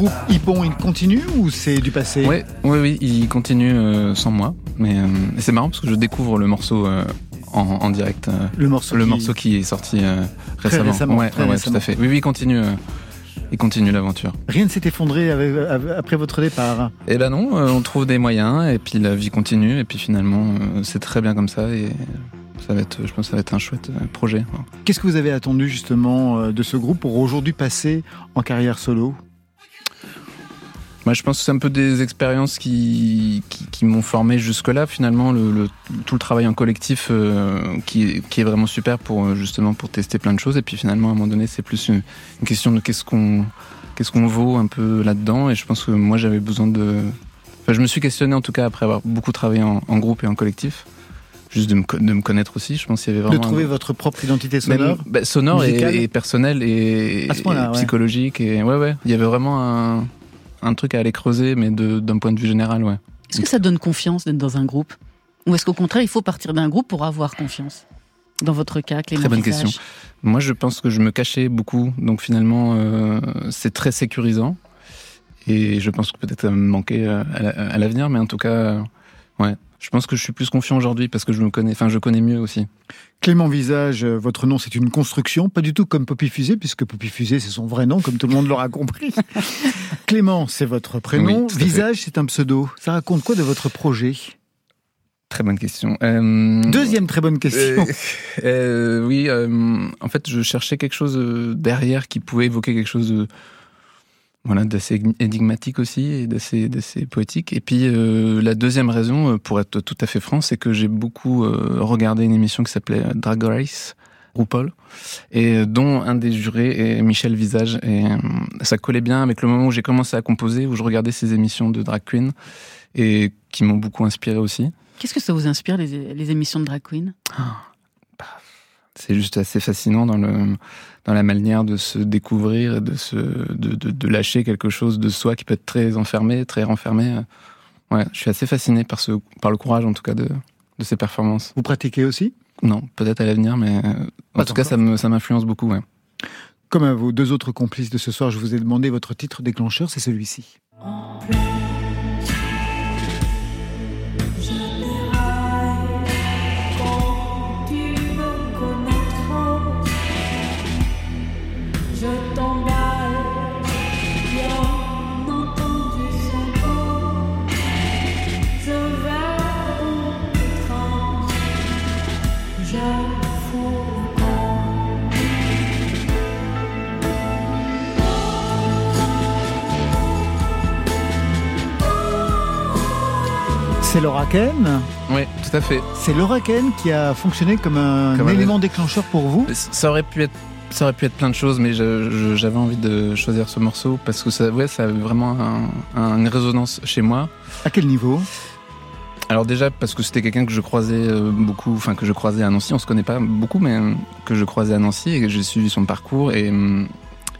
Groupe Hippon, il continue ou c'est du passé?
Ouais, oui, oui, il continue euh, sans moi, mais euh, c'est marrant parce que je découvre le morceau euh, en, en direct.
Le morceau
le
qui-
morceau qui est sorti récemment.
récemment,
ouais,
très
ouais,
récemment.
tout à fait. Oui, oui, il continue. il continue l'aventure.
Rien ne s'est effondré avec- après votre départ?
Et là non, on trouve des moyens et puis la vie continue et puis finalement c'est très bien comme ça et ça va être, je pense, que ça va être un chouette projet.
Qu'est-ce que vous avez attendu justement de ce groupe pour aujourd'hui passer en carrière solo?
Moi, je pense que c'est un peu des expériences qui, qui, qui m'ont formé jusque-là. Finalement, le, le- tout le travail en collectif euh, qui, qui est vraiment super pour euh, justement pour tester plein de choses. Et puis finalement, à un moment donné, c'est plus une, une question de qu'est-ce qu'on qu'est-ce qu'on vaut un peu là-dedans. Et je pense que moi, j'avais besoin de. Enfin, je me suis questionné en tout cas après avoir beaucoup travaillé en, en groupe et en collectif. Juste de me, de me connaître aussi. Je pense qu'il y avait
De
vraiment.
trouver
un-
votre propre identité
même,
sonore
bah, sonore et,
musicale
et
ouais.
psychologique et ouais ouais il y avait vraiment un, un truc à aller creuser mais d'un point de vue général ouais.
Est-ce que ça donne confiance d'être dans un groupe? Ou est-ce qu'au contraire, il faut partir d'un groupe pour avoir confiance? Dans votre cas, Clément
très bonne question. Moi je pense que je me cachais beaucoup donc finalement euh, c'est très sécurisant. Et je pense que peut-être ça me manquait euh, à l'avenir mais en tout cas euh, ouais je pense que je suis plus confiant aujourd'hui parce que je me connais enfin je connais mieux aussi
Clément Visage, euh, votre nom c'est une construction, pas du tout comme Poppy Fusée, puisque Poppy Fusée c'est son vrai nom, comme tout le monde l'aura compris. Clément, c'est votre prénom.
Oui.
Visage, c'est un pseudo. Ça raconte quoi de votre projet?
Très bonne question Euh,
Deuxième très bonne question.
Euh, euh, oui, en fait, je cherchais quelque chose derrière qui pouvait évoquer quelque chose de voilà d'assez énigmatique aussi et d'assez d'assez poétique. Et puis euh, la deuxième raison, euh, pour être tout à fait franc, c'est que j'ai beaucoup euh, regardé une émission qui s'appelait Drag Race. RuPaul, et euh, dont un des jurés est Michel Visage. Et euh, ça collait bien avec le moment où j'ai commencé à composer, où je regardais ces émissions de drag queen, et qui m'ont beaucoup inspiré aussi.
Qu'est-ce que ça vous inspire, les, les émissions de drag queen?
C'est juste assez fascinant dans le dans la manière de se découvrir, et de se de, de, de lâcher quelque chose de soi qui peut être très enfermé, très renfermé. Ouais, je suis assez fasciné par ce par le courage en tout cas de de ces performances.
Vous pratiquez aussi?
Non, peut-être à l'avenir, mais en tout cas ça me ça m'influence beaucoup. Ouais.
Comme à vos deux autres complices de ce soir, je vous ai demandé votre titre déclencheur, c'est celui-ci. C'est l'Oraken
Oui, tout à fait.
C'est l'Oraken qui a fonctionné comme un
Comme un-
élément déclencheur pour vous
Ça aurait pu être ça aurait pu être plein de choses, mais j'avais envie de choisir ce morceau parce que ça, ouais, ça a vraiment un- un- une résonance chez moi.
À quel niveau?
Alors déjà parce que c'était quelqu'un que je croisais euh, beaucoup, enfin que je croisais à Nancy, on se connaît pas beaucoup, mais euh, que je croisais à Nancy et que j'ai suivi son parcours et, euh,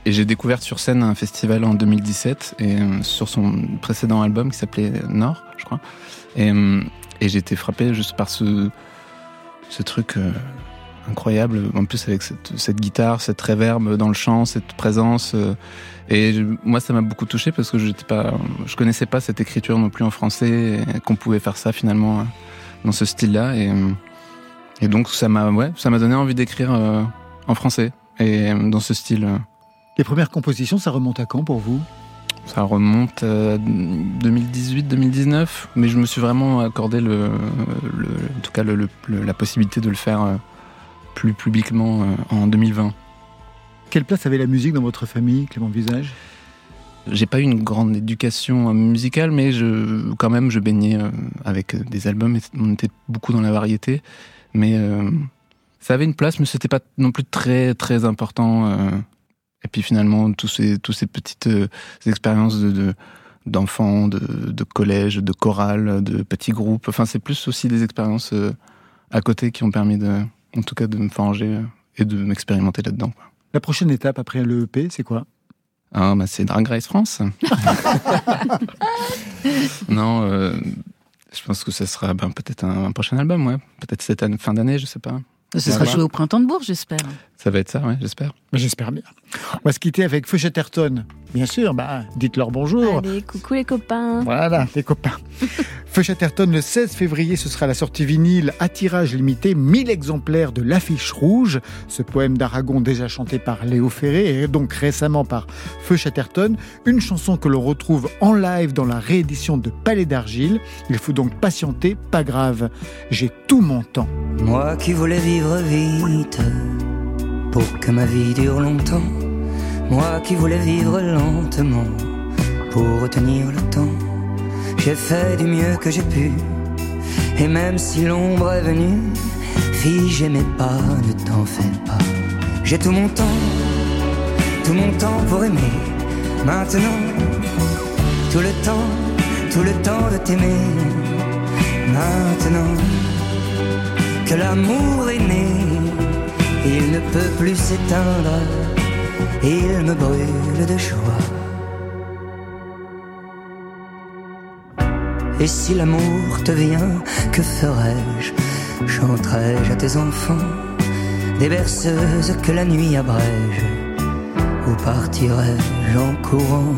et j'ai découvert sur scène un festival en 2017 et sur son précédent album qui s'appelait Nord, je crois. Et, euh, été frappé juste par ce, truc euh, incroyable, en plus avec cette, guitare, cette réverb dans le chant, cette présence. euh, et moi, ça m'a beaucoup touché parce que j'étais pas, je connaissais pas cette écriture non plus en français, qu'on pouvait faire ça finalement dans ce style-là. Et, donc ça m'a, ouais, donné envie d'écrire en français et dans ce style.
Les premières compositions, ça remonte à quand pour vous?
Ça remonte à 2018-2019, mais je me suis vraiment accordé le, le- en tout cas le- le- le- la possibilité de le faire euh, plus publiquement euh, en 2020.
Quelle place avait la musique dans votre famille, Clément Visage?
J'ai pas eu une grande éducation euh, musicale, mais je, quand même, je baignais euh, avec euh, des albums. Et on était beaucoup dans la variété, mais euh, ça avait une place, mais c'était pas non plus très très important. euh. Et puis finalement, tous ces tous ces petites euh, expériences de, de d'enfants, de, de collège, de chorale, de petits groupes. Enfin, c'est plus aussi des expériences euh, à côté qui ont permis de, en tout cas, de me forger euh, et de m'expérimenter là-dedans.
La prochaine étape après l'EP, c'est quoi?
Ah, bah c'est Drag Race France. non, euh, je pense que ce sera ben, peut-être un, un prochain album, ouais. Peut-être cette année- fin d'année, je sais pas.
Ce sera joué au printemps de Bourges, j'espère.
Ça va être ça, ouais, j'espère.
J'espère bien. On va se quitter avec Feu Chatterton. Bien sûr, bah, dites-leur bonjour.
Allez, coucou les copains.
Voilà, les copains. Feu Chatterton, le 16 février, ce sera la sortie vinyle à tirage limité, 1000 exemplaires de l'affiche rouge. Ce poème d'Aragon déjà chanté par Léo Ferré et donc récemment par Feu Chatterton. Une chanson que l'on retrouve en live dans la réédition de Palais d'Argile. Il faut donc patienter, pas grave. J'ai tout mon temps.
Moi qui voulais vivre vite pour que ma vie dure longtemps. Moi qui voulais vivre lentement pour retenir le temps. J'ai fait du mieux que j'ai pu. Et même si l'ombre est venue, fille, j'aimais pas, ne t'en fais pas. J'ai tout mon temps, tout mon temps pour aimer. Maintenant, tout le temps, tout le temps de t'aimer. Maintenant que l'amour est né, il ne peut plus s'éteindre, il me brûle de joie. Et si l'amour te vient, que ferais-je? Chanterai-je à tes enfants? Des berceuses que la nuit abrège? Ou partirai-je en courant?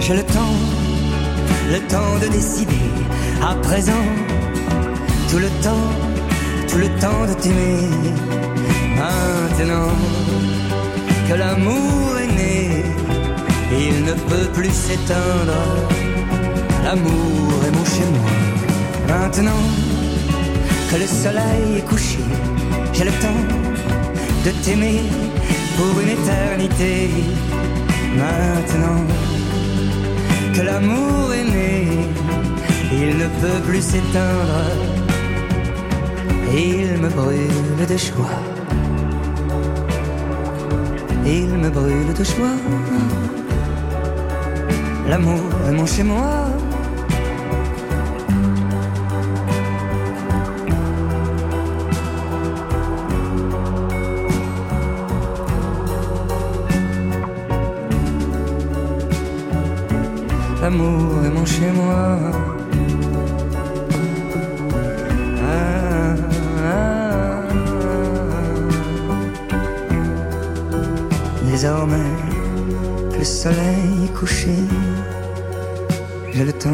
J'ai le temps, le temps de décider. À présent, tout le temps, le temps de t'aimer. Maintenant que l'amour est né, il ne peut plus s'éteindre. L'amour est mon chez moi. Maintenant que le soleil est couché, j'ai le temps de t'aimer pour une éternité. Maintenant que l'amour est né, il ne peut plus s'éteindre. Il me brûle de joie. Il me brûle de joie. L'amour est mon chez moi. L'amour est mon chez moi. Le soleil couché, j'ai le temps,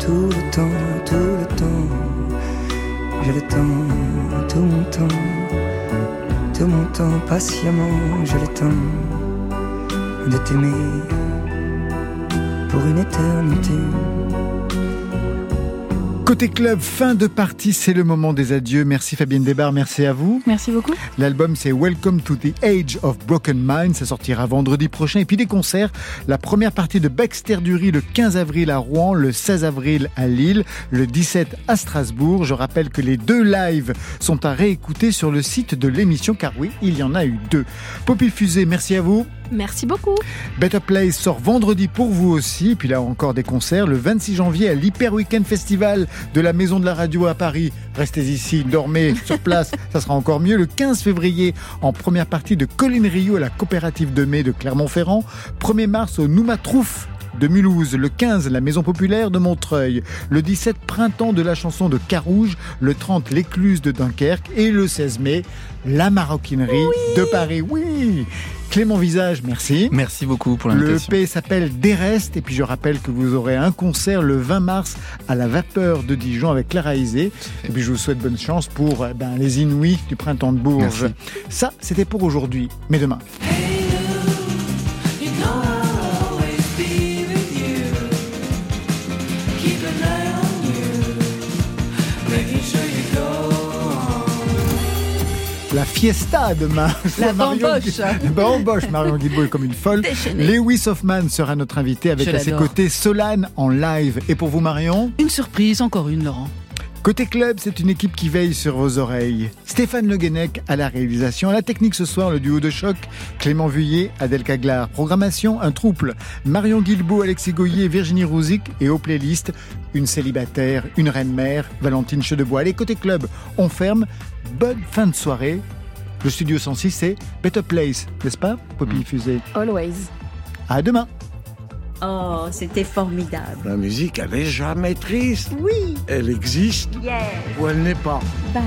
tout le temps, tout le temps, j'ai le temps, tout mon temps, tout mon temps, patiemment, j'ai le temps de t'aimer pour une éternité.
Côté club, fin de partie, c'est le moment des adieux. Merci Fabienne Desbarres, merci à vous.
Merci beaucoup.
L'album c'est Welcome to the Age of Broken Mind, ça sortira vendredi prochain. Et puis des concerts, la première partie de Baxter Dury le 15 avril à Rouen, le 16 avril à Lille, le 17 à Strasbourg. Je rappelle que les deux lives sont à réécouter sur le site de l'émission, car oui, il y en a eu deux. Poppy Fusée, merci à vous.
Merci beaucoup.
Better Place sort vendredi pour vous aussi. Puis là encore des concerts. Le 26 janvier à l'Hyper Weekend Festival de la Maison de la Radio à Paris. Restez ici, dormez sur place, ça sera encore mieux. Le 15 février en première partie de Colline Rio à la coopérative de mai de Clermont-Ferrand. 1er mars au Noumatrouf de Mulhouse, le 15 la Maison Populaire de Montreuil, le 17 Printemps de la chanson de Carouge, le 30 l'Écluse de Dunkerque et le 16 mai la Maroquinerie de Paris. Oui Clément Visage, merci.
Merci beaucoup pour
Le
l'invitation.
EP s'appelle Derest et puis je rappelle que vous aurez un concert le 20 mars à la Vapeur de Dijon avec Clara Isé. Et puis je vous souhaite bonne chance pour euh, ben, les Inuits du printemps de Bourges.
Merci.
Ça, c'était pour aujourd'hui. Mais demain. La fiesta demain.
La
Marion
bamboche.
La bamboche. Marion Guilbault est comme une folle.
Déchaînée.
Lewis Hoffman sera notre invité avec
Je
à ses côtés Solane en live. Et pour vous, Marion?
Une surprise, encore une, Laurent.
Côté club, c'est une équipe qui veille sur vos oreilles. Stéphane Le Guenec à la réalisation, à la technique ce soir, le duo de choc, Clément Vuillet, Adèle Caglar. Programmation, un trouble. Marion Guilbault, Alexis Goyer, Virginie Rouzic et aux playlists, une célibataire, une reine-mère, Valentine Chedebois. Allez, côté club, on ferme. Bonne fin de soirée. Le studio 106, c'est Better Place, n'est-ce pas, Poppy Fusée?
Always.
À demain.
Oh, c'était formidable.
La musique, elle est jamais triste.
Oui.
Elle existe
Yeah.
ou elle n'est pas.
Bye.